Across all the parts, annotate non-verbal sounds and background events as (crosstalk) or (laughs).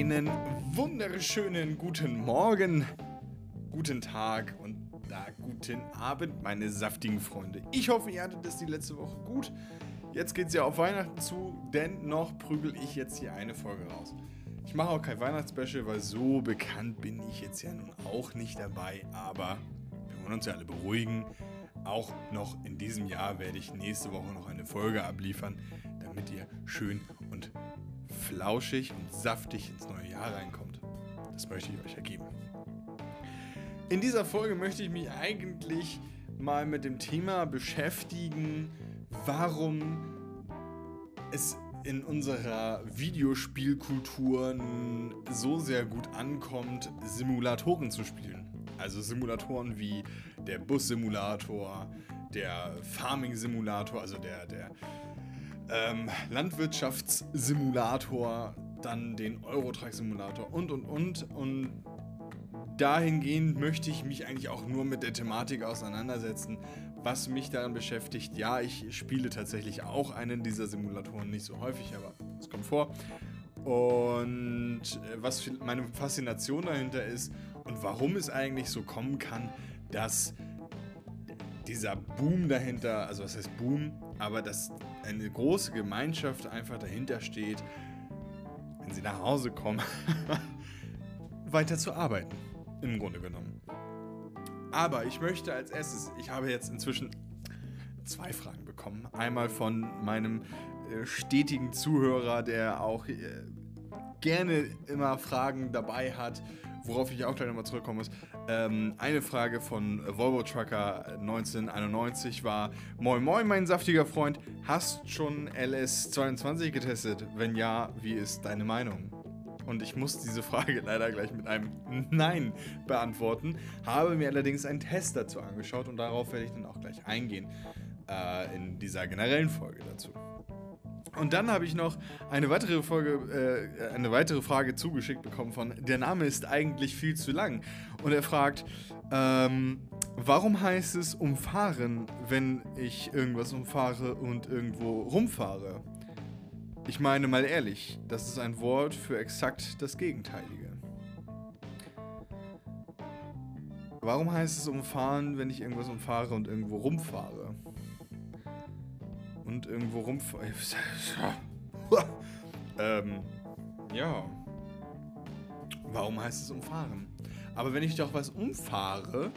Einen wunderschönen guten Morgen, guten Tag und da guten Abend, meine saftigen Freunde. Ich hoffe, ihr hattet es die letzte Woche gut. Jetzt geht es ja auf Weihnachten zu, denn noch prügel ich jetzt hier eine Folge raus. Ich mache auch kein Weihnachtsspecial, weil so bekannt bin ich jetzt ja nun auch nicht dabei, aber wir wollen uns ja alle beruhigen. Auch noch in diesem Jahr werde ich nächste Woche noch eine Folge abliefern, damit ihr schön und flauschig und saftig ins neue Jahr reinkommt. Das möchte ich euch ergeben. In dieser Folge möchte ich mich eigentlich mal mit dem Thema beschäftigen, warum es in unserer Videospielkultur so sehr gut ankommt, Simulatoren zu spielen. Also Simulatoren wie der Bus-Simulator, der Farming-Simulator, also der, der ähm, Landwirtschaftssimulator, dann den Eurotrack-Simulator und und und. Und dahingehend möchte ich mich eigentlich auch nur mit der Thematik auseinandersetzen, was mich daran beschäftigt. Ja, ich spiele tatsächlich auch einen dieser Simulatoren, nicht so häufig, aber es kommt vor. Und äh, was meine Faszination dahinter ist und warum es eigentlich so kommen kann, dass dieser Boom dahinter, also was heißt Boom, aber dass eine große Gemeinschaft einfach dahinter steht, wenn sie nach Hause kommen, (laughs) weiter zu arbeiten. Im Grunde genommen. Aber ich möchte als erstes, ich habe jetzt inzwischen zwei Fragen bekommen. Einmal von meinem äh, stetigen Zuhörer, der auch äh, gerne immer Fragen dabei hat, worauf ich auch gleich nochmal zurückkommen muss. Ähm, eine Frage von Volvo Trucker 1991 war: Moin Moin, mein saftiger Freund, hast schon LS22 getestet? Wenn ja, wie ist deine Meinung? Und ich muss diese Frage (laughs) leider gleich mit einem Nein beantworten. Habe mir allerdings einen Test dazu angeschaut und darauf werde ich dann auch gleich eingehen äh, in dieser generellen Folge dazu. Und dann habe ich noch eine weitere Folge, äh, eine weitere Frage zugeschickt bekommen von Der Name ist eigentlich viel zu lang. Und er fragt, ähm, warum heißt es umfahren, wenn ich irgendwas umfahre und irgendwo rumfahre? Ich meine mal ehrlich, das ist ein Wort für exakt das Gegenteilige. Warum heißt es umfahren, wenn ich irgendwas umfahre und irgendwo rumfahre? Und irgendwo rumfahren. (laughs) ähm, ja. Warum heißt es umfahren? Aber wenn ich doch was umfahre,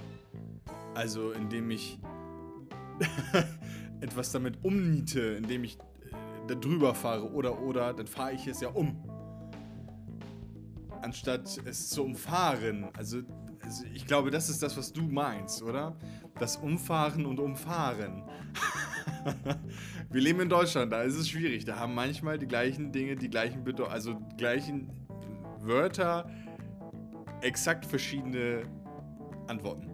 also indem ich (laughs) etwas damit umniete, indem ich äh, da drüber fahre oder oder, dann fahre ich es ja um. Anstatt es zu umfahren. Also, also ich glaube, das ist das, was du meinst, oder? Das Umfahren und Umfahren. (laughs) (laughs) Wir leben in Deutschland, da ist es schwierig. Da haben manchmal die gleichen Dinge, die gleichen Bedeu also gleichen Wörter exakt verschiedene Antworten.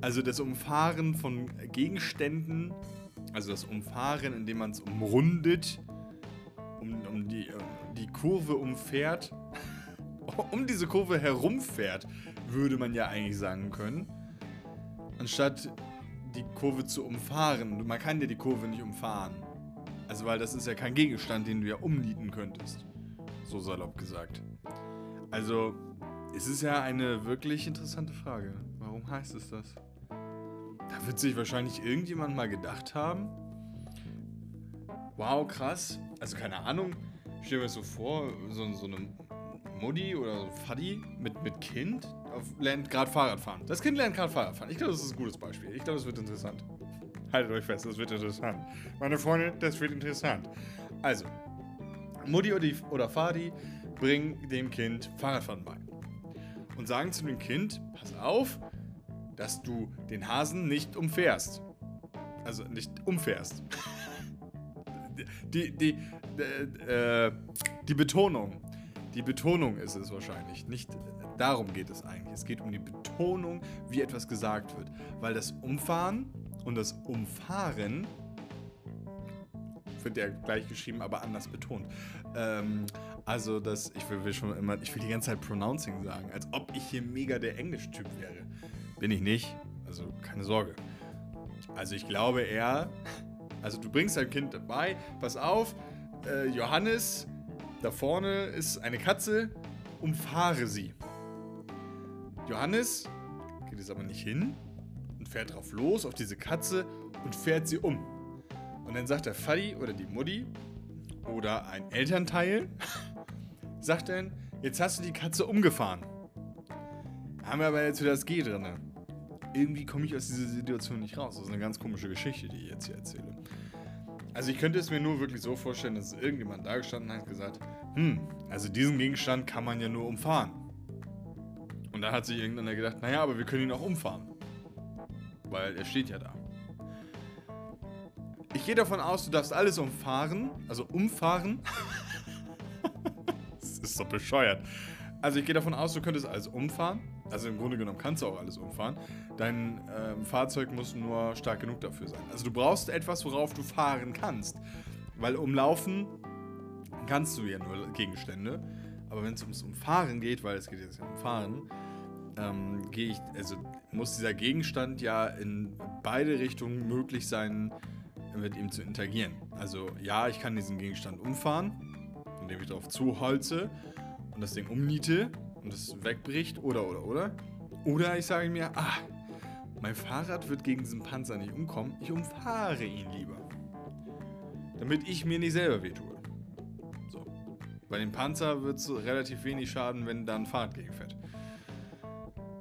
Also das Umfahren von Gegenständen, also das Umfahren, indem man es umrundet, um, um die, die Kurve umfährt, (laughs) um diese Kurve herumfährt, würde man ja eigentlich sagen können. Anstatt die Kurve zu umfahren. Man kann ja die Kurve nicht umfahren. Also, weil das ist ja kein Gegenstand, den du ja umnieten könntest. So salopp gesagt. Also, es ist ja eine wirklich interessante Frage. Warum heißt es das? Da wird sich wahrscheinlich irgendjemand mal gedacht haben. Wow, krass. Also, keine Ahnung. Stell mir das so vor, so, so eine Mutti oder so Faddy mit, mit Kind lernt gerade Fahrrad fahren. Das Kind lernt gerade Fahrrad fahren. Ich glaube, das ist ein gutes Beispiel. Ich glaube, das wird interessant. Haltet euch fest, das wird interessant. Meine Freunde, das wird interessant. Also, Mutti oder, Fadi bringen dem Kind Fahrradfahren bei. Und sagen zu dem Kind, pass auf, dass du den Hasen nicht umfährst. Also nicht umfährst. (laughs) die, die, die, äh, die Betonung. Die Betonung ist es wahrscheinlich. Nicht darum geht es eigentlich. Es geht um die Betonung, wie etwas gesagt wird. Weil das Umfahren und das Umfahren wird ja gleich geschrieben, aber anders betont. Ähm, also, das, ich will, will, schon immer, ich will die ganze Zeit Pronouncing sagen, als ob ich hier mega der Englisch-Typ wäre. Bin ich nicht, also keine Sorge. Also, ich glaube eher, also du bringst dein Kind dabei, pass auf, äh, Johannes da vorne ist eine Katze umfahre sie. Johannes geht es aber nicht hin und fährt drauf los auf diese Katze und fährt sie um. Und dann sagt der Faddy oder die Mutti oder ein Elternteil, (laughs) sagt dann, jetzt hast du die Katze umgefahren. Haben wir aber jetzt wieder das G drin. Irgendwie komme ich aus dieser Situation nicht raus. Das ist eine ganz komische Geschichte, die ich jetzt hier erzähle. Also ich könnte es mir nur wirklich so vorstellen, dass irgendjemand da gestanden hat und gesagt, hm, also diesen Gegenstand kann man ja nur umfahren. Und da hat sich irgendeiner gedacht, naja, aber wir können ihn auch umfahren. Weil er steht ja da. Ich gehe davon aus, du darfst alles umfahren. Also umfahren. (laughs) das ist doch bescheuert. Also ich gehe davon aus, du könntest alles umfahren. Also im Grunde genommen kannst du auch alles umfahren. Dein ähm, Fahrzeug muss nur stark genug dafür sein. Also du brauchst etwas, worauf du fahren kannst. Weil umlaufen kannst du ja nur Gegenstände. Aber wenn es ums Umfahren geht, weil es geht jetzt um Fahren, ähm, gehe ich, also muss dieser Gegenstand ja in beide Richtungen möglich sein, mit ihm zu interagieren. Also ja, ich kann diesen Gegenstand umfahren, indem ich darauf zuholze und das Ding umniete und es wegbricht oder oder oder. Oder ich sage mir, ah, mein Fahrrad wird gegen diesen Panzer nicht umkommen, ich umfahre ihn lieber. Damit ich mir nicht selber wehtue. So. Bei dem Panzer wird es relativ wenig schaden, wenn da ein Fahrrad gegenfährt.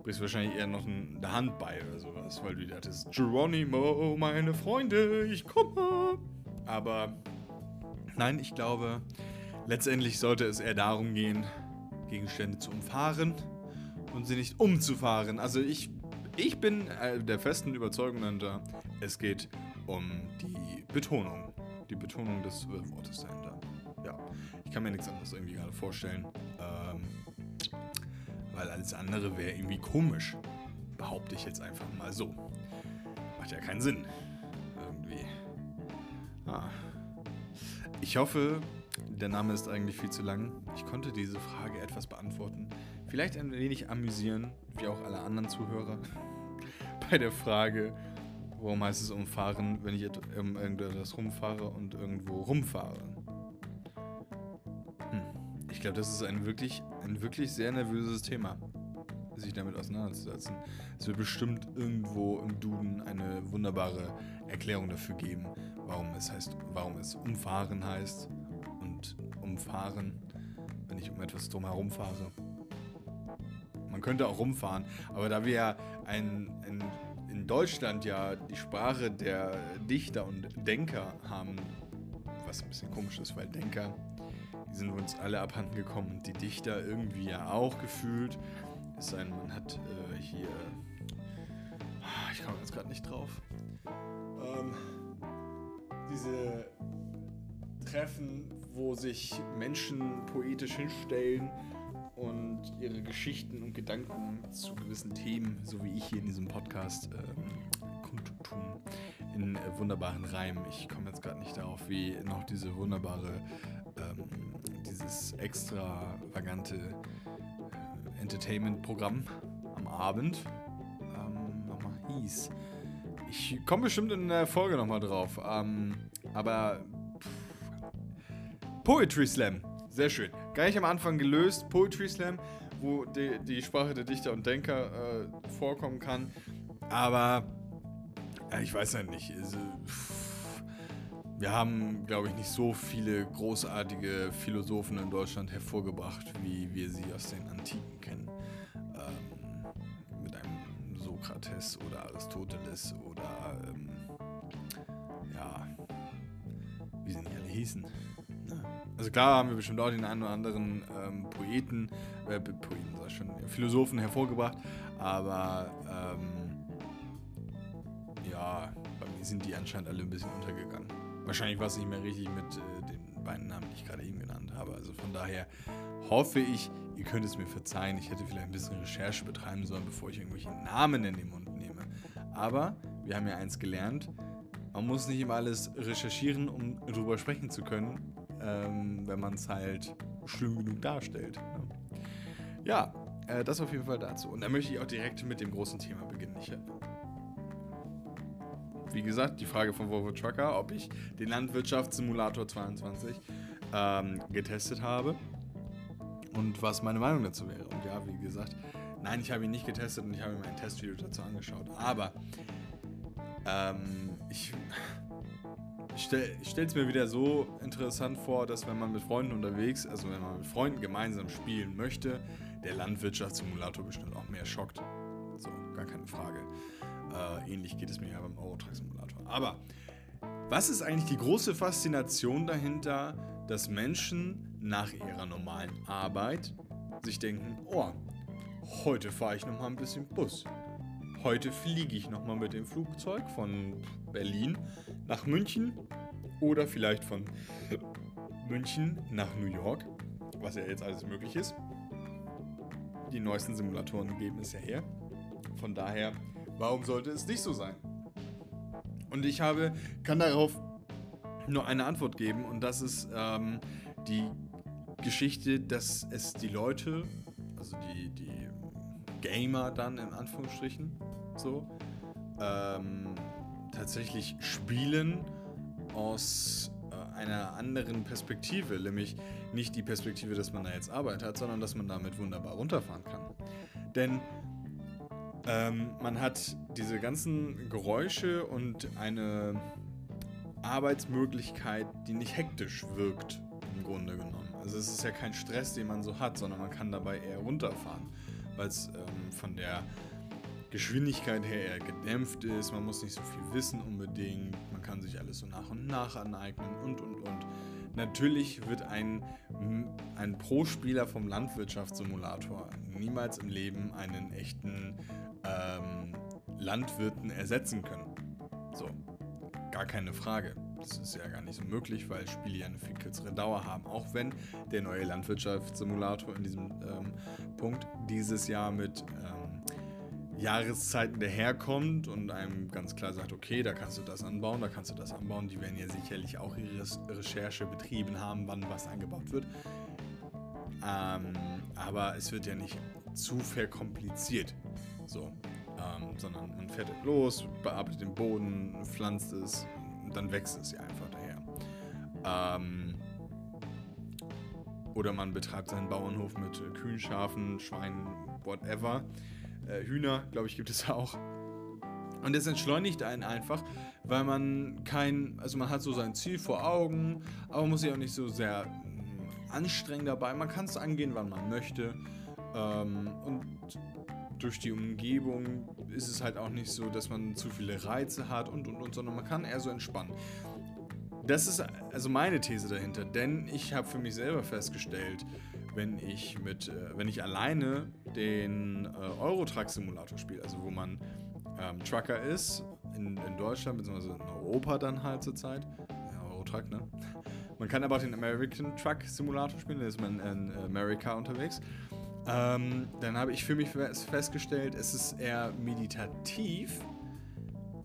Brichst wahrscheinlich eher noch eine Hand bei oder sowas, weil du dachtest, Geronimo, meine Freunde, ich komme. Aber nein, ich glaube, letztendlich sollte es eher darum gehen, Gegenstände zu umfahren und sie nicht umzufahren. Also ich, ich bin äh, der festen Überzeugung dahinter, es geht um die Betonung. Die Betonung des Wortes dahinter. Ja, ich kann mir nichts anderes irgendwie gerade vorstellen. Ähm, weil alles andere wäre irgendwie komisch. Behaupte ich jetzt einfach mal so. Macht ja keinen Sinn. Irgendwie. Ah. Ich hoffe, der Name ist eigentlich viel zu lang. Ich konnte diese Frage etwas beantworten. Vielleicht ein wenig amüsieren, wie auch alle anderen Zuhörer, (laughs) bei der Frage, warum heißt es umfahren, wenn ich um irgendetwas rumfahre und irgendwo rumfahre. Glaube, das ist ein wirklich, ein wirklich sehr nervöses Thema, sich damit auseinanderzusetzen. Es wird bestimmt irgendwo im Duden eine wunderbare Erklärung dafür geben, warum es heißt, warum es umfahren heißt und umfahren, wenn ich um etwas drumherum fahre. Man könnte auch rumfahren, aber da wir ja ein, ein, in Deutschland ja die Sprache der Dichter und Denker haben, was ein bisschen komisch ist, weil Denker, sind uns alle abhanden gekommen und die Dichter irgendwie ja auch gefühlt. Es sei denn, man hat äh, hier. Ah, ich komme jetzt gerade nicht drauf. Ähm, diese Treffen, wo sich Menschen poetisch hinstellen und ihre Geschichten und Gedanken zu gewissen Themen, so wie ich hier in diesem Podcast, ähm, kundtun. In äh, wunderbaren Reimen. Ich komme jetzt gerade nicht darauf, wie noch diese wunderbare, ähm, dieses extravagante äh, Entertainment-Programm am Abend ähm, nochmal hieß. Ich komme bestimmt in der Folge nochmal drauf. Ähm, aber Poetry Slam. Sehr schön. Gleich am Anfang gelöst. Poetry Slam, wo die, die Sprache der Dichter und Denker äh, vorkommen kann. Aber ja, ich weiß ja nicht. Also, wir haben, glaube ich, nicht so viele großartige Philosophen in Deutschland hervorgebracht, wie wir sie aus den Antiken kennen. Ähm, mit einem Sokrates oder Aristoteles oder ähm, ja, wie sie nicht alle hießen. Also klar haben wir bestimmt auch den einen oder anderen ähm, Poeten, äh, Poeten, sag ich schon, Philosophen hervorgebracht, aber ähm, ja, bei mir sind die anscheinend alle ein bisschen untergegangen. Wahrscheinlich war es nicht mehr richtig mit äh, den beiden Namen, die ich gerade eben genannt habe. Also von daher hoffe ich, ihr könnt es mir verzeihen. Ich hätte vielleicht ein bisschen Recherche betreiben sollen, bevor ich irgendwelche Namen in den Mund nehme. Aber wir haben ja eins gelernt. Man muss nicht immer alles recherchieren, um darüber sprechen zu können ähm, wenn man es halt schlimm genug darstellt. Ne? Ja, äh, das auf jeden Fall dazu. Und da möchte ich auch direkt mit dem großen Thema beginnen. Ich, wie gesagt, die Frage von Volvo Trucker, ob ich den Landwirtschaftssimulator 22 ähm, getestet habe. und was meine Meinung dazu wäre. Und ja, wie gesagt, nein, ich habe ihn nicht getestet und ich habe mir ein Testvideo dazu angeschaut. Aber ähm, ich, ich stelle es mir wieder so interessant vor, dass wenn man mit Freunden unterwegs, also wenn man mit Freunden gemeinsam spielen möchte, der Landwirtschaftssimulator bestimmt auch mehr schockt. So, gar keine Frage. Äh, ähnlich geht es mir ja beim Eurotruck Simulator. Aber was ist eigentlich die große Faszination dahinter, dass Menschen nach ihrer normalen Arbeit sich denken, oh, heute fahre ich noch mal ein bisschen Bus. Heute fliege ich noch mal mit dem Flugzeug von Berlin nach München oder vielleicht von (laughs) München nach New York, was ja jetzt alles möglich ist. Die neuesten Simulatoren geben es ja her. Von daher, warum sollte es nicht so sein? Und ich habe, kann darauf nur eine Antwort geben und das ist ähm, die Geschichte, dass es die Leute, also die, die Gamer dann in Anführungsstrichen, so, ähm, tatsächlich spielen aus äh, einer anderen Perspektive, nämlich nicht die Perspektive, dass man da jetzt Arbeit hat, sondern dass man damit wunderbar runterfahren kann. Denn ähm, man hat diese ganzen Geräusche und eine Arbeitsmöglichkeit, die nicht hektisch wirkt, im Grunde genommen. Also es ist ja kein Stress, den man so hat, sondern man kann dabei eher runterfahren, weil es ähm, von der Geschwindigkeit her eher gedämpft ist, man muss nicht so viel wissen unbedingt, man kann sich alles so nach und nach aneignen und und und. Natürlich wird ein, ein Pro-Spieler vom Landwirtschaftssimulator niemals im Leben einen echten ähm, Landwirten ersetzen können. So, gar keine Frage. Das ist ja gar nicht so möglich, weil Spiele ja eine viel kürzere Dauer haben. Auch wenn der neue Landwirtschaftssimulator in diesem ähm, Punkt dieses Jahr mit ähm, Jahreszeiten daherkommt und einem ganz klar sagt, okay, da kannst du das anbauen, da kannst du das anbauen. Die werden ja sicherlich auch ihre Recherche betrieben haben, wann was angebaut wird. Ähm, aber es wird ja nicht zu verkompliziert. So, ähm, sondern man fährt los, bearbeitet den Boden, pflanzt es, und dann wächst es ja einfach daher. Ähm, oder man betreibt seinen Bauernhof mit Kühen, Schafen, Schweinen, whatever. Äh, Hühner, glaube ich, gibt es auch. Und das entschleunigt einen einfach, weil man kein, also man hat so sein Ziel vor Augen, aber man muss sich auch nicht so sehr mm, anstrengen dabei. Man kann es angehen, wann man möchte. Ähm, und durch die Umgebung ist es halt auch nicht so, dass man zu viele Reize hat und und und, sondern man kann eher so entspannen. Das ist also meine These dahinter, denn ich habe für mich selber festgestellt, wenn ich mit, äh, wenn ich alleine den äh, Eurotruck Simulator spiele, also wo man ähm, Trucker ist in, in Deutschland bzw. in Europa dann halt zurzeit, ja, Eurotruck, ne? (laughs) Man kann aber auch den American Truck Simulator spielen, da ist man in Amerika unterwegs. Ähm, dann habe ich für mich festgestellt, es ist eher meditativ.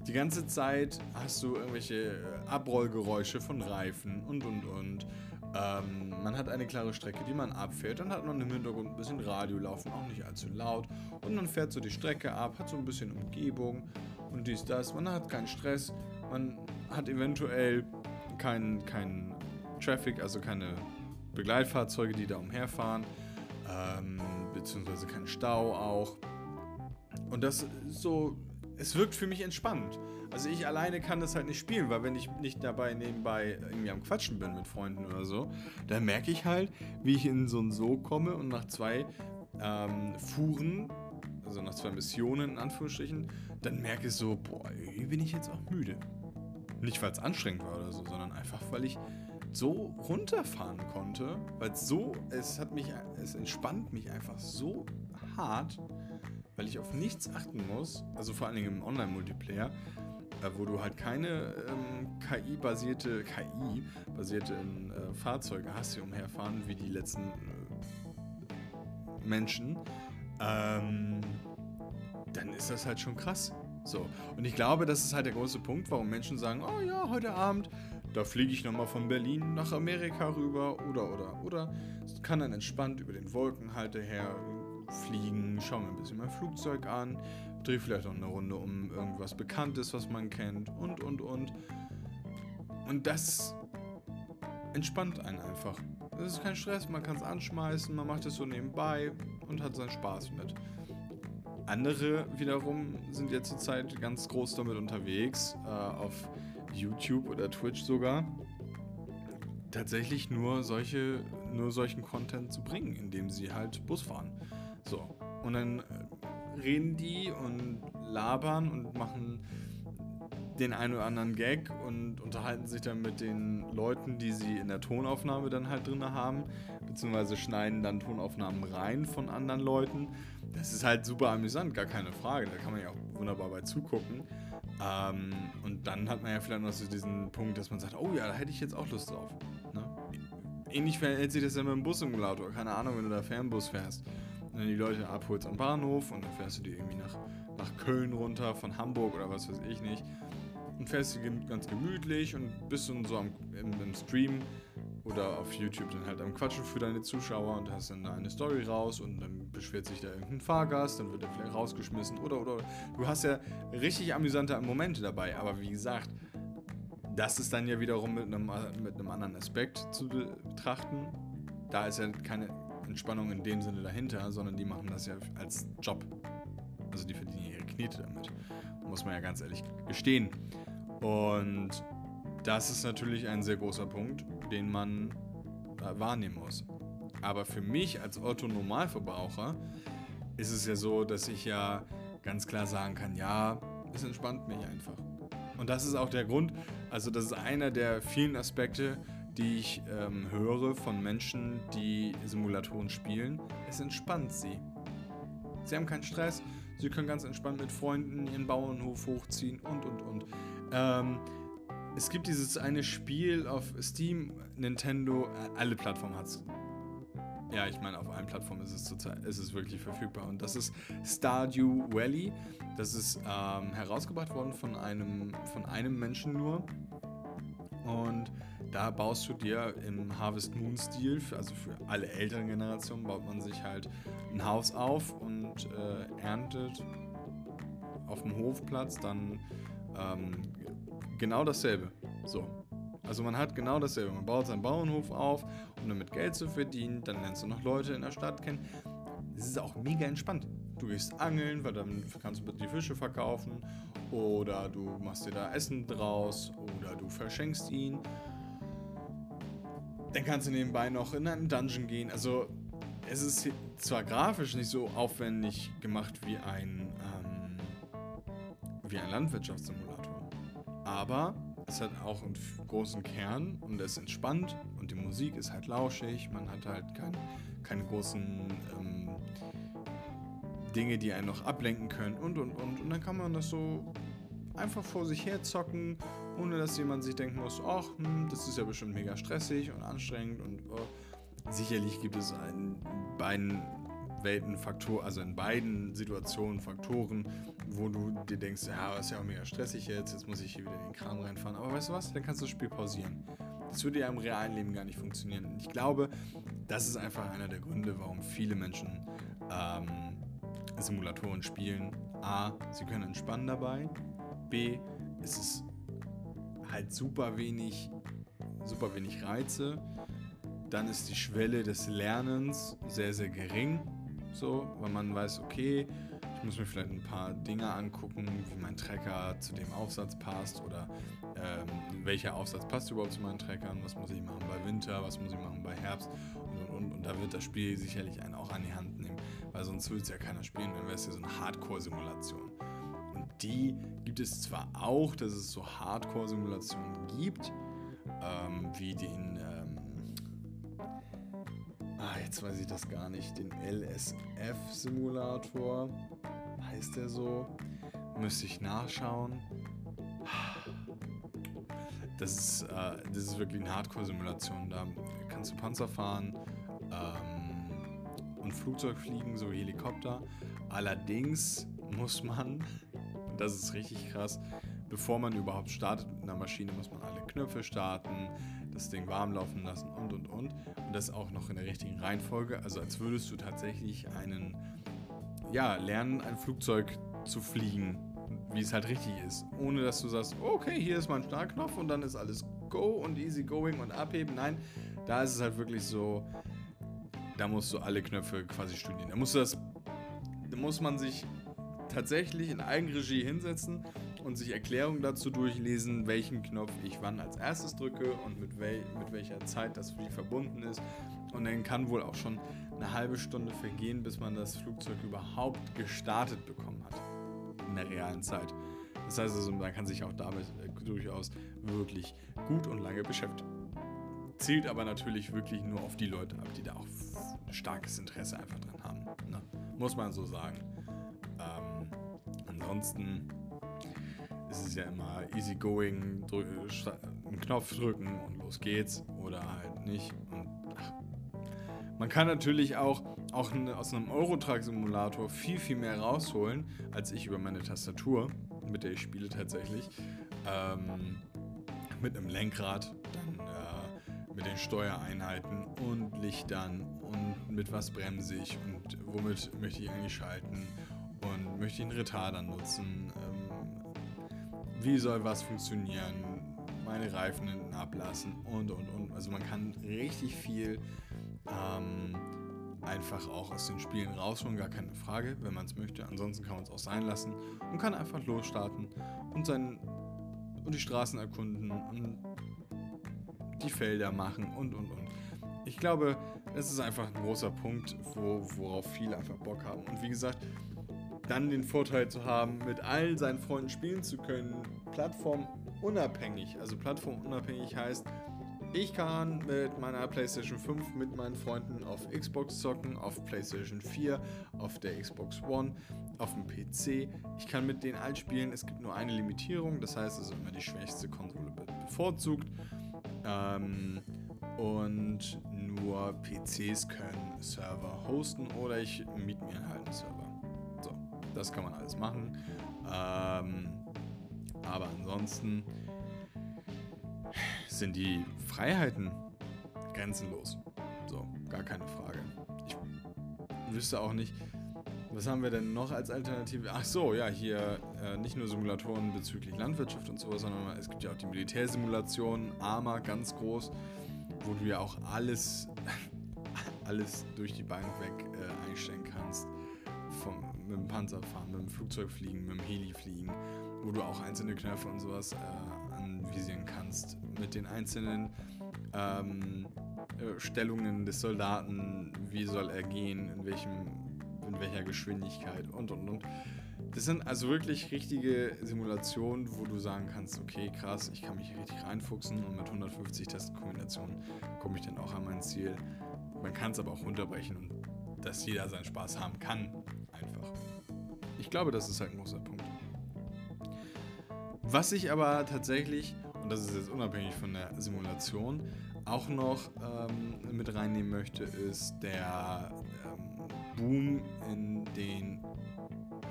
Die ganze Zeit hast du irgendwelche äh, Abrollgeräusche von Reifen und und und. Ähm, man hat eine klare Strecke, die man abfährt. Dann hat man im Hintergrund ein bisschen Radio laufen, auch nicht allzu laut. Und man fährt so die Strecke ab, hat so ein bisschen Umgebung und dies, das. Man hat keinen Stress. Man hat eventuell keinen kein Traffic, also keine Begleitfahrzeuge, die da umherfahren ähm, beziehungsweise kein Stau auch. Und das so, es wirkt für mich entspannt. Also ich alleine kann das halt nicht spielen, weil wenn ich nicht dabei nebenbei irgendwie am Quatschen bin mit Freunden oder so, dann merke ich halt, wie ich in so ein So komme und nach zwei ähm, Fuhren, also nach zwei Missionen in Anführungsstrichen, dann merke ich so, boah, irgendwie bin ich jetzt auch müde. Nicht, weil es anstrengend war oder so, sondern einfach, weil ich so runterfahren konnte, weil es so, es hat mich, es entspannt mich einfach so hart, weil ich auf nichts achten muss, also vor allen Dingen im Online-Multiplayer, äh, wo du halt keine ähm, KI-basierte, KI-basierte äh, Fahrzeuge hast, die umherfahren, wie die letzten äh, Menschen, ähm, dann ist das halt schon krass. So. Und ich glaube, das ist halt der große Punkt, warum Menschen sagen, oh ja, heute Abend da fliege ich nochmal von Berlin nach Amerika rüber oder oder oder. Kann dann entspannt über den Wolkenhalter her fliegen, schaue mir ein bisschen mein Flugzeug an, drehe vielleicht noch eine Runde um irgendwas Bekanntes, was man kennt und und und. Und das entspannt einen einfach. Es ist kein Stress, man kann es anschmeißen, man macht es so nebenbei und hat seinen Spaß mit. Andere wiederum sind jetzt zurzeit ganz groß damit unterwegs, äh, auf YouTube oder Twitch sogar, tatsächlich nur solche, nur solchen Content zu bringen, indem sie halt Bus fahren. So. Und dann äh, reden die und labern und machen den einen oder anderen Gag und unterhalten sich dann mit den Leuten, die sie in der Tonaufnahme dann halt drin haben, beziehungsweise schneiden dann Tonaufnahmen rein von anderen Leuten. Das ist halt super amüsant, gar keine Frage. Da kann man ja auch wunderbar bei zugucken. Ähm, und dann hat man ja vielleicht noch so diesen Punkt, dass man sagt, oh ja, da hätte ich jetzt auch Lust drauf. Ne? Ähnlich verhält sich das ja mit dem Bussimulator. Keine Ahnung, wenn du da Fernbus fährst und dann die Leute abholst am Bahnhof und dann fährst du die irgendwie nach, nach Köln runter, von Hamburg oder was weiß ich nicht. Und fährst du ganz gemütlich und bist dann so am, im, im Stream oder auf YouTube dann halt am Quatschen für deine Zuschauer und hast dann eine Story raus und dann beschwert sich da irgendein Fahrgast, dann wird er vielleicht rausgeschmissen oder oder. Du hast ja richtig amüsante Momente dabei, aber wie gesagt, das ist dann ja wiederum mit einem, mit einem anderen Aspekt zu betrachten. Da ist ja keine Entspannung in dem Sinne dahinter, sondern die machen das ja als Job. Also die verdienen ihre Knete damit. Muss man ja ganz ehrlich gestehen. Und das ist natürlich ein sehr großer Punkt, den man wahrnehmen muss. Aber für mich als Otto-Normalverbraucher ist es ja so, dass ich ja ganz klar sagen kann, ja, es entspannt mich einfach. Und das ist auch der Grund, also das ist einer der vielen Aspekte, die ich ähm, höre von Menschen, die Simulatoren spielen. Es entspannt sie. Sie haben keinen Stress, sie können ganz entspannt mit Freunden ihren Bauernhof hochziehen und und und. Ähm, es gibt dieses eine Spiel auf Steam, Nintendo, alle Plattformen hat es. Ja, ich meine, auf allen Plattformen ist es zurzeit ist es wirklich verfügbar. Und das ist Stardew Valley. Das ist ähm, herausgebracht worden von einem, von einem Menschen nur. Und da baust du dir im Harvest Moon Stil, also für alle älteren Generationen, baut man sich halt ein Haus auf und äh, erntet auf dem Hofplatz dann ähm, genau dasselbe. So. Also man hat genau dasselbe. Man baut seinen Bauernhof auf, um damit Geld zu verdienen. Dann lernst du noch Leute in der Stadt kennen. Das ist auch mega entspannt. Du gehst angeln, weil dann kannst du die Fische verkaufen. Oder du machst dir da Essen draus. Oder du verschenkst ihn. Dann kannst du nebenbei noch in einen Dungeon gehen. Also es ist zwar grafisch nicht so aufwendig gemacht wie ein, ähm, wie ein Landwirtschaftssimulator. Aber es hat auch einen großen Kern und es ist entspannt und die Musik ist halt lauschig. Man hat halt kein, keine großen ähm, Dinge, die einen noch ablenken können und und und. Und dann kann man das so einfach vor sich her zocken, ohne dass jemand sich denken muss, ach, hm, das ist ja bestimmt mega stressig und anstrengend und oh. sicherlich gibt es in beiden Welten Faktoren, also in beiden Situationen Faktoren, wo du dir denkst, ja, ist ja auch mega stressig jetzt, jetzt muss ich hier wieder in den Kram reinfahren. Aber weißt du was? Dann kannst du das Spiel pausieren. Das würde ja im realen Leben gar nicht funktionieren. Und ich glaube, das ist einfach einer der Gründe, warum viele Menschen ähm, Simulatoren spielen. A, sie können entspannen dabei. B, es ist halt super wenig, super wenig Reize. Dann ist die Schwelle des Lernens sehr, sehr gering. So, weil man weiß, okay, ich muss mir vielleicht ein paar Dinge angucken, wie mein Trecker zu dem Aufsatz passt oder ähm, welcher Aufsatz passt überhaupt zu meinen Treckern, was muss ich machen bei Winter, was muss ich machen bei Herbst und und und. Und da wird das Spiel sicherlich einen auch an die Hand nehmen, weil sonst würde es ja keiner spielen, dann wäre es ja so eine Hardcore-Simulation. Die gibt es zwar auch, dass es so Hardcore-Simulationen gibt, ähm, wie den Ah, jetzt weiß ich das gar nicht. Den LSF-Simulator. Heißt der so? Müsste ich nachschauen. Das ist, äh, das ist wirklich eine Hardcore-Simulation. Da kannst du Panzer fahren ähm, und Flugzeug fliegen, so Helikopter. Allerdings muss man, das ist richtig krass, bevor man überhaupt startet mit einer Maschine, muss man alle Knöpfe starten, das Ding warm laufen lassen und und und. Und das auch noch in der richtigen Reihenfolge. Also als würdest du tatsächlich einen, ja, lernen, ein Flugzeug zu fliegen, wie es halt richtig ist. Ohne dass du sagst, okay, hier ist mein Startknopf und dann ist alles go und easy going und abheben. Nein, Da ist es halt wirklich so, da musst du alle Knöpfe quasi studieren. Da musst du das, da muss man sich tatsächlich in Eigenregie hinsetzen und sich Erklärungen dazu durchlesen, welchen Knopf ich wann als erstes drücke und mit, wel mit welcher Zeit das die verbunden ist. Und dann kann wohl auch schon eine halbe Stunde vergehen, bis man das Flugzeug überhaupt gestartet bekommen hat. In der realen Zeit. Das heißt also, man kann sich auch damit äh, durchaus wirklich gut und lange beschäftigen. Zielt aber natürlich wirklich nur auf die Leute ab, die da auch starkes Interesse einfach dran haben. Ne? Muss man so sagen. Ansonsten ist es ja immer easy going, einen Knopf drücken und los geht's oder halt nicht. Und, ach, man kann natürlich auch, auch aus einem Eurotruck-Simulator viel, viel mehr rausholen, als ich über meine Tastatur, mit der ich spiele tatsächlich. Ähm, mit einem Lenkrad, dann äh, mit den Steuereinheiten und Lichtern und mit was bremse ich und womit möchte ich eigentlich schalten und möchte ich einen Retarder nutzen. Ähm, wie soll was funktionieren? Meine Reifen ablassen und und und. Also man kann richtig viel ähm, einfach auch aus den Spielen rausholen, gar keine Frage, wenn man es möchte. Ansonsten kann man es auch sein lassen und kann einfach losstarten und, sein, und die Straßen erkunden und die Felder machen und und und. Ich glaube, es ist einfach ein großer Punkt, wo, worauf viele einfach Bock haben. Und wie gesagt, dann den Vorteil zu haben, mit allen seinen Freunden spielen zu können, plattformunabhängig. Also plattformunabhängig heißt, ich kann mit meiner PlayStation 5 mit meinen Freunden auf Xbox zocken, auf PlayStation 4, auf der Xbox One, auf dem PC. Ich kann mit denen all spielen. Es gibt nur eine Limitierung, das heißt, es ist immer die schwächste Konsole bevorzugt. Ähm, und nur PCs können Server hosten oder ich miete mir halt einen Server. Das kann man alles machen. Ähm, aber ansonsten sind die Freiheiten grenzenlos. So, gar keine Frage. Ich wüsste auch nicht, was haben wir denn noch als Alternative? Ach so, ja, hier äh, nicht nur Simulatoren bezüglich Landwirtschaft und sowas, sondern es gibt ja auch die Militärsimulation, ARMA, ganz groß, wo du ja auch alles, (laughs) alles durch die Beine weg äh, einstellen kannst. Mit dem Panzer fahren, mit dem Flugzeug fliegen, mit dem Heli fliegen, wo du auch einzelne Knöpfe und sowas äh, anvisieren kannst mit den einzelnen ähm, äh, Stellungen des Soldaten, wie soll er gehen, in, welchem, in welcher Geschwindigkeit und und und. Das sind also wirklich richtige Simulationen, wo du sagen kannst, okay, krass, ich kann mich richtig reinfuchsen und mit 150 Tastenkombinationen komme ich dann auch an mein Ziel. Man kann es aber auch runterbrechen und dass jeder seinen Spaß haben kann, einfach. Ich glaube, das ist halt ein großer Punkt. Was ich aber tatsächlich und das ist jetzt unabhängig von der Simulation, auch noch ähm, mit reinnehmen möchte, ist der ähm, Boom in den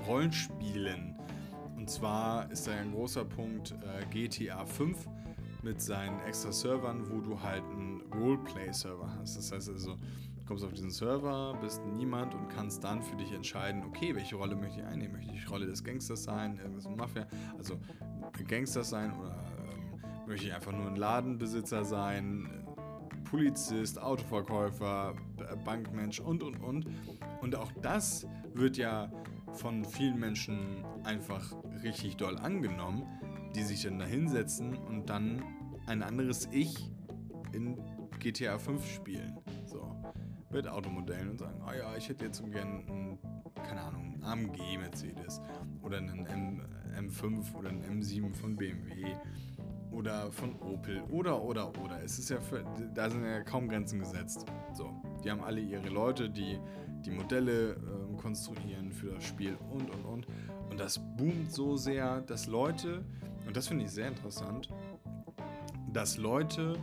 Rollenspielen. Und zwar ist da ein großer Punkt äh, GTA 5 mit seinen extra Servern, wo du halt einen Roleplay-Server hast. Das heißt also, kommst auf diesen Server, bist niemand und kannst dann für dich entscheiden, okay, welche Rolle möchte ich einnehmen? Möchte ich Rolle des Gangsters sein, irgendwas mit Mafia, also Gangsters sein oder Möchte ich einfach nur ein Ladenbesitzer sein, Polizist, Autoverkäufer, Bankmensch und und und. Und auch das wird ja von vielen Menschen einfach richtig doll angenommen, die sich dann da hinsetzen und dann ein anderes Ich in GTA 5 spielen. Mit Automodellen und sagen, oh ja, ich hätte jetzt gerne einen, keine Ahnung, einen AMG Mercedes oder einen M, M5 oder einen M7 von BMW oder von Opel oder oder oder. Es ist ja für, da sind ja kaum Grenzen gesetzt. So, die haben alle ihre Leute, die die Modelle äh, konstruieren für das Spiel und und und. Und das boomt so sehr, dass Leute, und das finde ich sehr interessant, dass Leute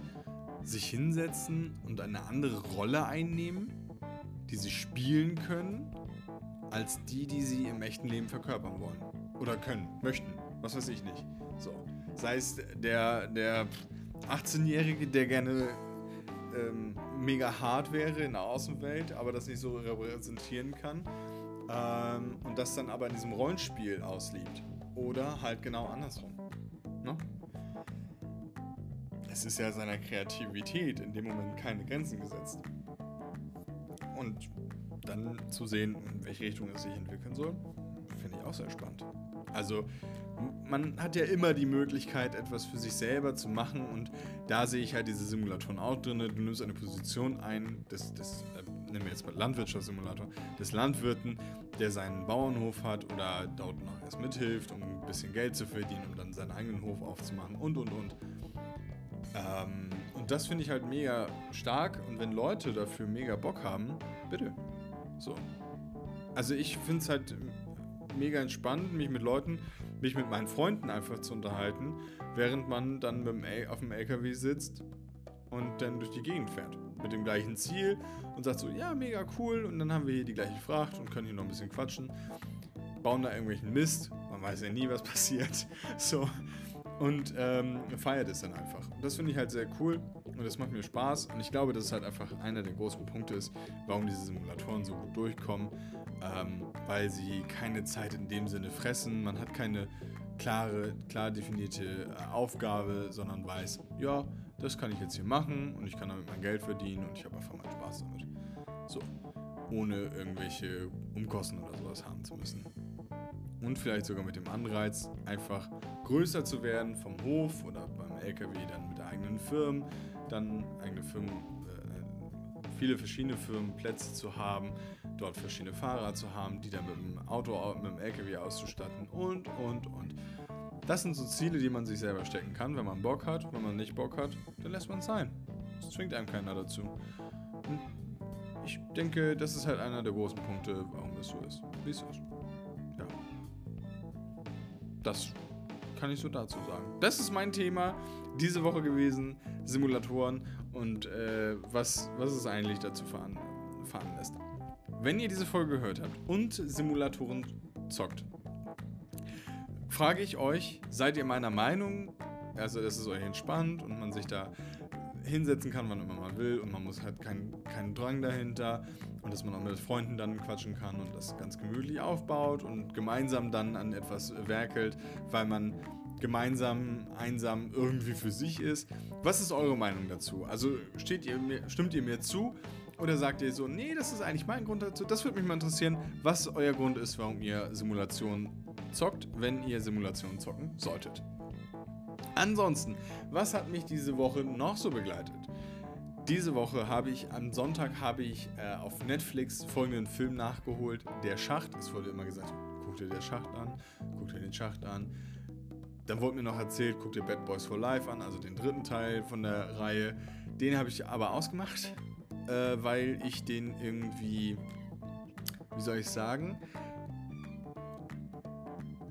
sich hinsetzen und eine andere Rolle einnehmen, die sie spielen können, als die, die sie im echten Leben verkörpern wollen. Oder können, möchten, was weiß ich nicht. So. Sei es der, der 18-Jährige, der gerne ähm, mega hart wäre in der Außenwelt, aber das nicht so repräsentieren kann. Ähm, und das dann aber in diesem Rollenspiel auslebt. Oder halt genau andersrum. Ne? Es ist ja seiner Kreativität in dem Moment keine Grenzen gesetzt. Und dann zu sehen, in welche Richtung es sich entwickeln soll, finde ich auch sehr spannend. Also man hat ja immer die Möglichkeit, etwas für sich selber zu machen und da sehe ich halt diese Simulatoren auch drin. Du nimmst eine Position ein, des, des äh, nehmen wir jetzt mal Landwirtschaftssimulator, des Landwirten, der seinen Bauernhof hat oder dort noch erst mithilft, um ein bisschen Geld zu verdienen, um dann seinen eigenen Hof aufzumachen und und und. Ähm, und das finde ich halt mega stark und wenn Leute dafür mega Bock haben, bitte. So. Also ich finde es halt mega entspannt, mich mit Leuten, mich mit meinen Freunden einfach zu unterhalten, während man dann mit dem auf dem LKW sitzt und dann durch die Gegend fährt. Mit dem gleichen Ziel und sagt so, ja, mega cool. Und dann haben wir hier die gleiche Fracht und können hier noch ein bisschen quatschen. Bauen da irgendwelchen Mist. Man weiß ja nie, was (laughs) passiert. So. Und ähm, feiert es dann einfach. Das finde ich halt sehr cool und das macht mir Spaß. Und ich glaube, dass es halt einfach einer der großen Punkte ist, warum diese Simulatoren so gut durchkommen ähm, weil sie keine Zeit in dem Sinne fressen. Man hat keine klare, klar definierte äh, Aufgabe, sondern weiß, ja, das kann ich jetzt hier machen und ich kann damit mein Geld verdienen und ich habe einfach meinen Spaß damit. So, ohne irgendwelche Umkosten oder sowas haben zu müssen. Und vielleicht sogar mit dem Anreiz, einfach größer zu werden vom Hof oder beim LKW, dann mit eigenen Firmen, dann eigene Firmen, äh, viele verschiedene Firmenplätze zu haben, dort verschiedene Fahrer zu haben, die dann mit dem Auto, mit dem LKW auszustatten und, und, und. Das sind so Ziele, die man sich selber stecken kann, wenn man Bock hat. Wenn man nicht Bock hat, dann lässt man es sein. Es zwingt einem keiner dazu. Und ich denke, das ist halt einer der großen Punkte, warum es so ist, wie es ist. Ja. Das kann ich so dazu sagen. Das ist mein Thema diese Woche gewesen, Simulatoren und äh, was, was es eigentlich dazu fahren, fahren lässt. Wenn ihr diese Folge gehört habt und Simulatoren zockt, frage ich euch, seid ihr meiner Meinung, also dass es euch entspannt und man sich da hinsetzen kann, wann immer man will und man muss halt keinen kein Drang dahinter und dass man auch mit Freunden dann quatschen kann und das ganz gemütlich aufbaut und gemeinsam dann an etwas werkelt, weil man gemeinsam, einsam irgendwie für sich ist. Was ist eure Meinung dazu? Also steht ihr mir, stimmt ihr mir zu oder sagt ihr so, nee, das ist eigentlich mein Grund dazu? Das würde mich mal interessieren, was euer Grund ist, warum ihr Simulationen zockt, wenn ihr Simulationen zocken solltet. Ansonsten, was hat mich diese Woche noch so begleitet? Diese Woche habe ich, am Sonntag habe ich äh, auf Netflix folgenden Film nachgeholt, Der Schacht. Es wurde immer gesagt, guck dir der Schacht an, guck dir den Schacht an. Dann wurde mir noch erzählt, guck dir Bad Boys for Life an, also den dritten Teil von der Reihe. Den habe ich aber ausgemacht, äh, weil ich den irgendwie, wie soll ich sagen,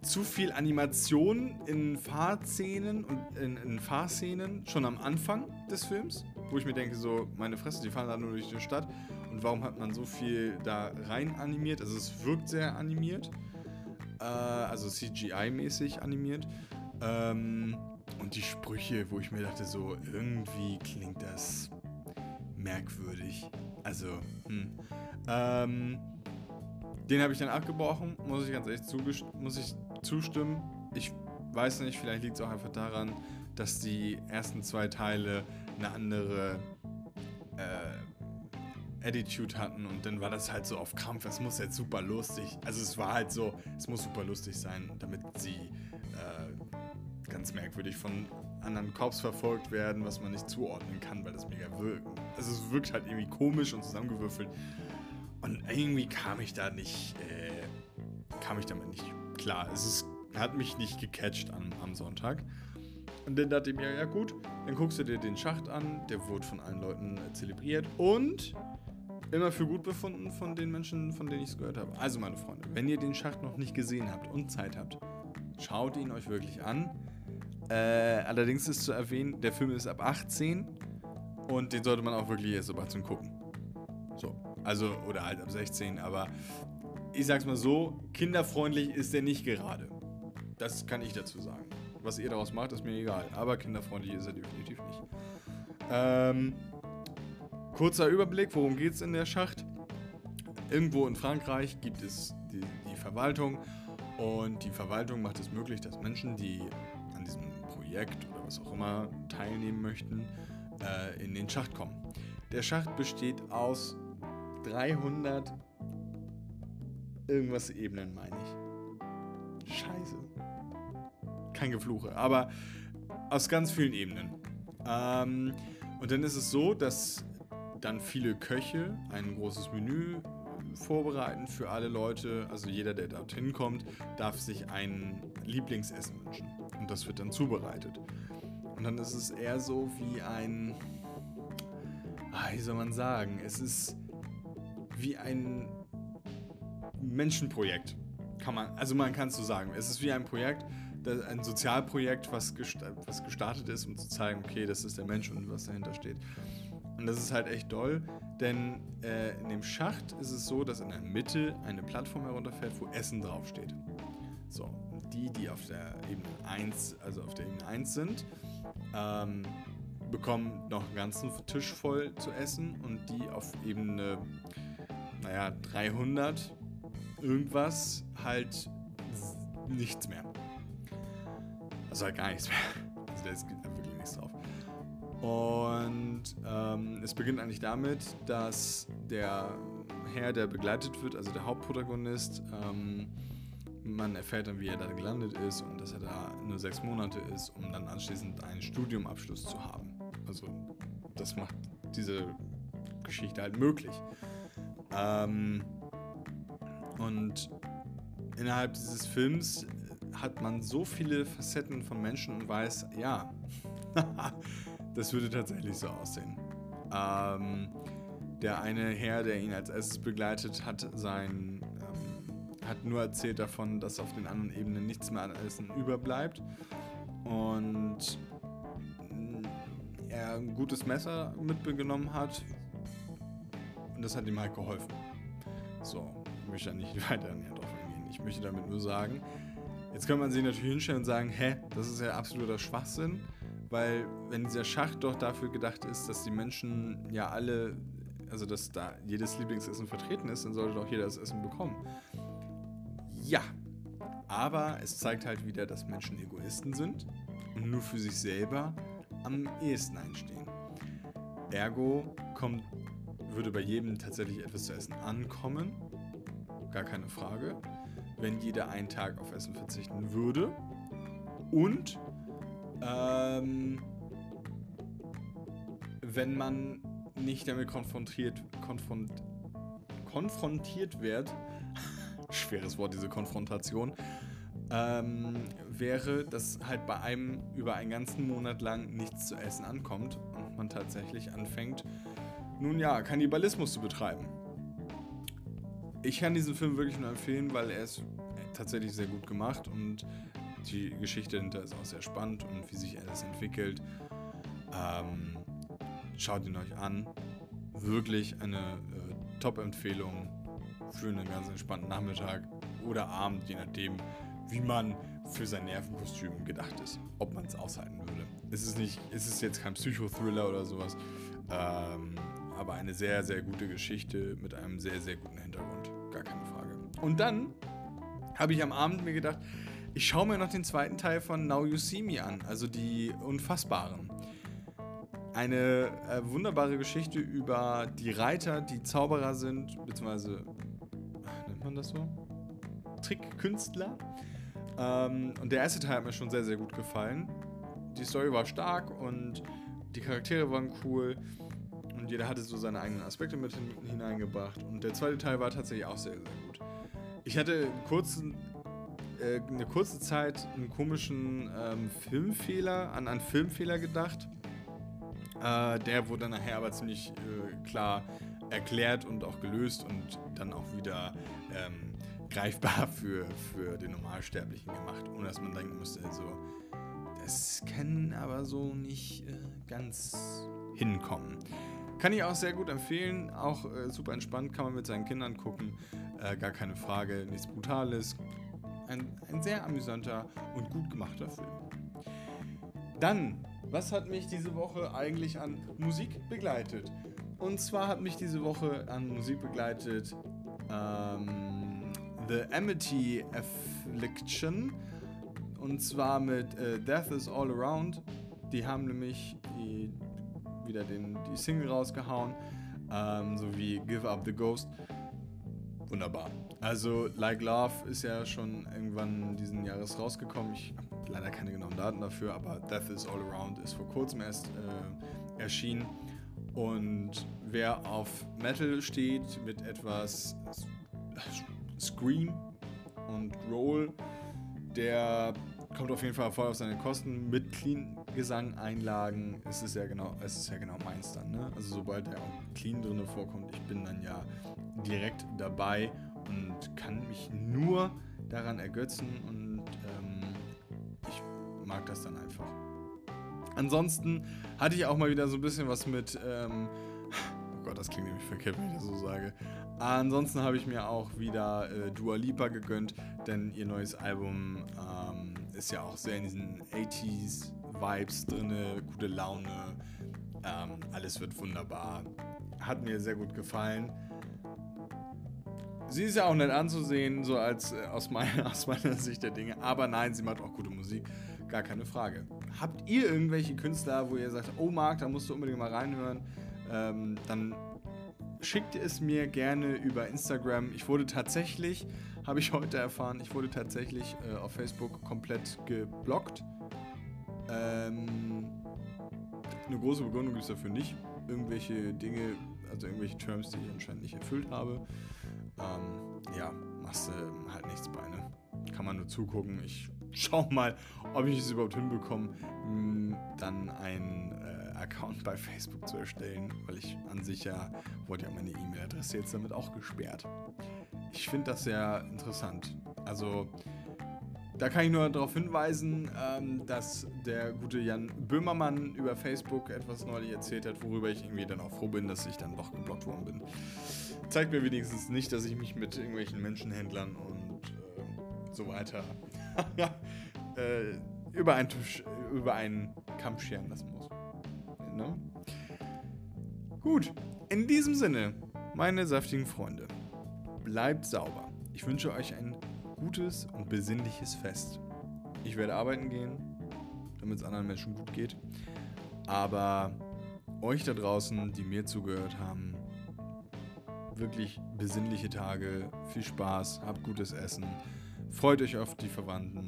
zu viel Animation in Fahrszenen und in, in, Fahrszenen schon am Anfang des Films, wo ich mir denke, so, meine Fresse, die fahren da nur durch die Stadt und warum hat man so viel da rein animiert? Also es wirkt sehr animiert, äh, also CGI-mäßig animiert. Ähm, und die Sprüche, wo ich mir dachte, so, irgendwie klingt das merkwürdig. Also, hm. Ähm, den habe ich dann abgebrochen, muss ich ganz ehrlich muss ich zustimmen. Ich weiß nicht, vielleicht liegt es auch einfach daran, dass die ersten zwei Teile eine andere äh, Attitude hatten und dann war das halt so auf Krampf. Es muss jetzt super lustig. Also es war halt so, es muss super lustig sein, damit sie äh, ganz merkwürdig von anderen Cops verfolgt werden, was man nicht zuordnen kann, weil das mega wirkt. Also es wirkt halt irgendwie komisch und zusammengewürfelt. Und irgendwie kam ich da nicht, äh, kam ich damit nicht klar. Es ist, hat mich nicht gecatcht am, am Sonntag. Und dann dachte ich mir, ja gut, dann guckst du dir den Schacht an, der wurde von allen Leuten äh, zelebriert und immer für gut befunden von den Menschen, von denen ich es gehört habe. Also meine Freunde, wenn ihr den Schacht noch nicht gesehen habt und Zeit habt, schaut ihn euch wirklich an. Äh, allerdings ist zu erwähnen, der Film ist ab 18 und den sollte man auch wirklich erst ab 18 gucken. So, also, oder halt ab 16, aber ich sag's mal so, kinderfreundlich ist der nicht gerade. Das kann ich dazu sagen. Was ihr daraus macht, ist mir egal, aber kinderfreundlich ist er definitiv nicht. Ähm, kurzer Überblick, worum geht's in der Schacht? Irgendwo in Frankreich gibt es die, die Verwaltung und die Verwaltung macht es möglich, dass Menschen, die Projekt oder was auch immer teilnehmen möchten, äh, in den Schacht kommen. Der Schacht besteht aus 300 irgendwas Ebenen, meine ich. Scheiße. Kein Gefluche, aber aus ganz vielen Ebenen. Ähm, und dann ist es so, dass dann viele Köche ein großes Menü vorbereiten für alle Leute. Also jeder, der dorthin kommt, darf sich ein Lieblingsessen wünschen. Und das wird dann zubereitet. Und dann ist es eher so wie ein, ah, wie soll man sagen, es ist wie ein Menschenprojekt. Kann man, also man kann es so sagen. Es ist wie ein Projekt, ein Sozialprojekt, was, was gestartet ist, um zu zeigen, okay, das ist der Mensch und was dahinter steht. Und das ist halt echt doll, denn äh, in dem Schacht ist es so, dass in der Mitte eine Plattform herunterfährt, wo Essen draufsteht. So, die, die auf der Ebene 1, also auf der Ebene 1 sind, ähm, bekommen noch einen ganzen Tisch voll zu essen und die auf Ebene, naja, 300 irgendwas halt nichts mehr. Also halt gar nichts mehr. Also da ist wirklich nichts drauf. Und ähm, es beginnt eigentlich damit, dass der Herr, der begleitet wird, also der Hauptprotagonist, ähm, man erfährt dann, wie er da gelandet ist und dass er da nur sechs Monate ist, um dann anschließend einen Studiumabschluss zu haben. Also das macht diese Geschichte halt möglich. Ähm, und innerhalb dieses Films hat man so viele Facetten von Menschen und weiß, ja, (laughs) das würde tatsächlich so aussehen. Ähm, der eine Herr, der ihn als erstes begleitet, hat sein ähm, hat nur erzählt davon, dass auf den anderen Ebenen nichts mehr an Essen überbleibt und er ein gutes Messer mitgenommen hat und das hat ihm halt geholfen. So, möchte da nicht (laughs) weiter näher drauf eingehen. Ich möchte damit nur sagen, jetzt kann man sich natürlich hinstellen und sagen, hä, das ist ja absoluter Schwachsinn, weil wenn dieser Schacht doch dafür gedacht ist, dass die Menschen ja alle, also dass da jedes Lieblingsessen vertreten ist, dann sollte doch jeder das Essen bekommen. Ja, aber es zeigt halt wieder, dass Menschen Egoisten sind und nur für sich selber am ehesten einstehen. Ergo kommt, würde bei jedem tatsächlich etwas zu essen ankommen gar keine Frage, wenn jeder einen Tag auf Essen verzichten würde. Und ähm, wenn man nicht damit konfrontiert, konfront, konfrontiert wird, (laughs) schweres Wort, diese Konfrontation, ähm, wäre, dass halt bei einem über einen ganzen Monat lang nichts zu essen ankommt und man tatsächlich anfängt, nun ja, Kannibalismus zu betreiben. Ich kann diesen Film wirklich nur empfehlen, weil er ist tatsächlich sehr gut gemacht und die Geschichte dahinter ist auch sehr spannend und wie sich alles entwickelt. Ähm, schaut ihn euch an. Wirklich eine äh, Top-Empfehlung für einen ganz entspannten Nachmittag oder Abend, je nachdem, wie man für sein Nervenkostüm gedacht ist. Ob man es aushalten würde. Es ist, nicht, es ist jetzt kein Psychothriller oder sowas, ähm, aber eine sehr, sehr gute Geschichte mit einem sehr, sehr guten Hintergrund gar keine Frage. Und dann habe ich am Abend mir gedacht, ich schaue mir noch den zweiten Teil von Now You See Me an, also die Unfassbaren. Eine äh, wunderbare Geschichte über die Reiter, die Zauberer sind, beziehungsweise, nennt man das so? Trickkünstler. Ähm, und der erste Teil hat mir schon sehr, sehr gut gefallen. Die Story war stark und die Charaktere waren cool und jeder hatte so seine eigenen Aspekte mit hin, hineingebracht. Und der zweite Teil war tatsächlich auch sehr, sehr gut. Ich hatte kurzen, äh, eine kurze Zeit einen komischen ähm, Filmfehler, an einen Filmfehler gedacht. Äh, der wurde dann nachher aber ziemlich äh, klar erklärt und auch gelöst und dann auch wieder ähm, greifbar (laughs) für, für den Normalsterblichen gemacht, ohne dass man denken musste, so, das kann aber so nicht äh, ganz hinkommen. Kann ich auch sehr gut empfehlen. Auch äh, super entspannt, kann man mit seinen Kindern gucken. Äh, gar keine Frage, nichts Brutales. Ein, ein sehr amüsanter und gut gemachter Film. Dann, was hat mich diese Woche eigentlich an Musik begleitet? Und zwar hat mich diese Woche an Musik begleitet ähm, The Amity Affliction und zwar mit äh, Death is All Around. Die haben nämlich die, wieder den, die Single rausgehauen, ähm, sowie Give Up the Ghost. Wunderbar. Also Like Love ist ja schon irgendwann diesen Jahres rausgekommen. Ich habe leider keine genauen Daten dafür, aber Death is All Around ist vor kurzem erst äh, erschienen. Und wer auf Metal steht mit etwas Scream und Roll, der kommt auf jeden Fall voll auf seine Kosten. Mit Clean Gesang, Einlagen ist es ja genau, es ist ja genau meins dann. Ne? Also sobald der Clean drin vorkommt, ich bin dann ja direkt dabei und kann mich nur daran ergötzen und ähm, ich mag das dann einfach. Ansonsten hatte ich auch mal wieder so ein bisschen was mit ähm, Gott, das klingt nämlich verkehrt, wenn ich das so sage. Ansonsten habe ich mir auch wieder äh, Dua Lipa gegönnt, denn ihr neues Album ähm, ist ja auch sehr in diesen 80s Vibes drin, gute Laune. Ähm, alles wird wunderbar. Hat mir sehr gut gefallen. Sie ist ja auch nett anzusehen, so als äh, aus, meiner, (laughs) aus meiner Sicht der Dinge. Aber nein, sie macht auch gute Musik. Gar keine Frage. Habt ihr irgendwelche Künstler, wo ihr sagt, oh Marc, da musst du unbedingt mal reinhören? ähm, dann schickt es mir gerne über Instagram. Ich wurde tatsächlich, habe ich heute erfahren, ich wurde tatsächlich äh, auf Facebook komplett geblockt. Ähm, eine große Begründung gibt es dafür nicht. Irgendwelche Dinge, also irgendwelche Terms, die ich anscheinend nicht erfüllt habe. Ähm, ja, machst du halt nichts bei, ne? Kann man nur zugucken. Ich (laughs) schau mal, ob ich es überhaupt hinbekomme, dann ein Account bei Facebook zu erstellen, weil ich an sich ja wurde ja meine E-Mail-Adresse jetzt damit auch gesperrt. Ich finde das sehr interessant. Also da kann ich nur darauf hinweisen, ähm, dass der gute Jan Böhmermann über Facebook etwas neulich erzählt hat, worüber ich irgendwie dann auch froh bin, dass ich dann doch geblockt worden bin. Zeigt mir wenigstens nicht, dass ich mich mit irgendwelchen Menschenhändlern und äh, so weiter (laughs) äh, über, einen Tisch, über einen Kamm scheren lassen muss. Ne? Gut, in diesem Sinne, meine saftigen Freunde, bleibt sauber. Ich wünsche euch ein gutes und besinnliches Fest. Ich werde arbeiten gehen, damit es anderen Menschen gut geht. Aber euch da draußen, die mir zugehört haben, wirklich besinnliche Tage, viel Spaß, habt gutes Essen, freut euch auf die Verwandten,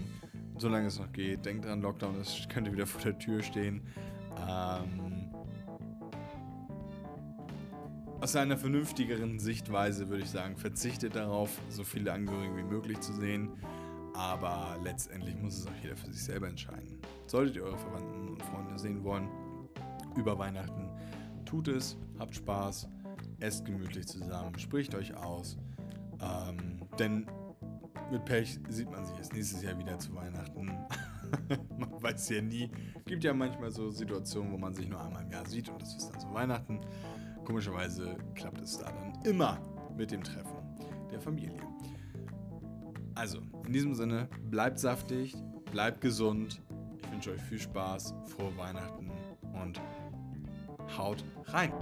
solange es noch geht. Denkt dran, Lockdown ist, könnte wieder vor der Tür stehen. Ähm, aus einer vernünftigeren Sichtweise würde ich sagen, verzichtet darauf, so viele Angehörige wie möglich zu sehen. Aber letztendlich muss es auch jeder für sich selber entscheiden. Solltet ihr eure Verwandten und Freunde sehen wollen, über Weihnachten, tut es, habt Spaß, esst gemütlich zusammen, spricht euch aus. Ähm, denn mit Pech sieht man sich erst nächstes Jahr wieder zu Weihnachten. (laughs) man weiß ja nie. Gibt ja manchmal so Situationen, wo man sich nur einmal im Jahr sieht und das ist dann so Weihnachten. Komischerweise klappt es da dann immer mit dem Treffen der Familie. Also, in diesem Sinne, bleibt saftig, bleibt gesund. Ich wünsche euch viel Spaß, frohe Weihnachten und haut rein.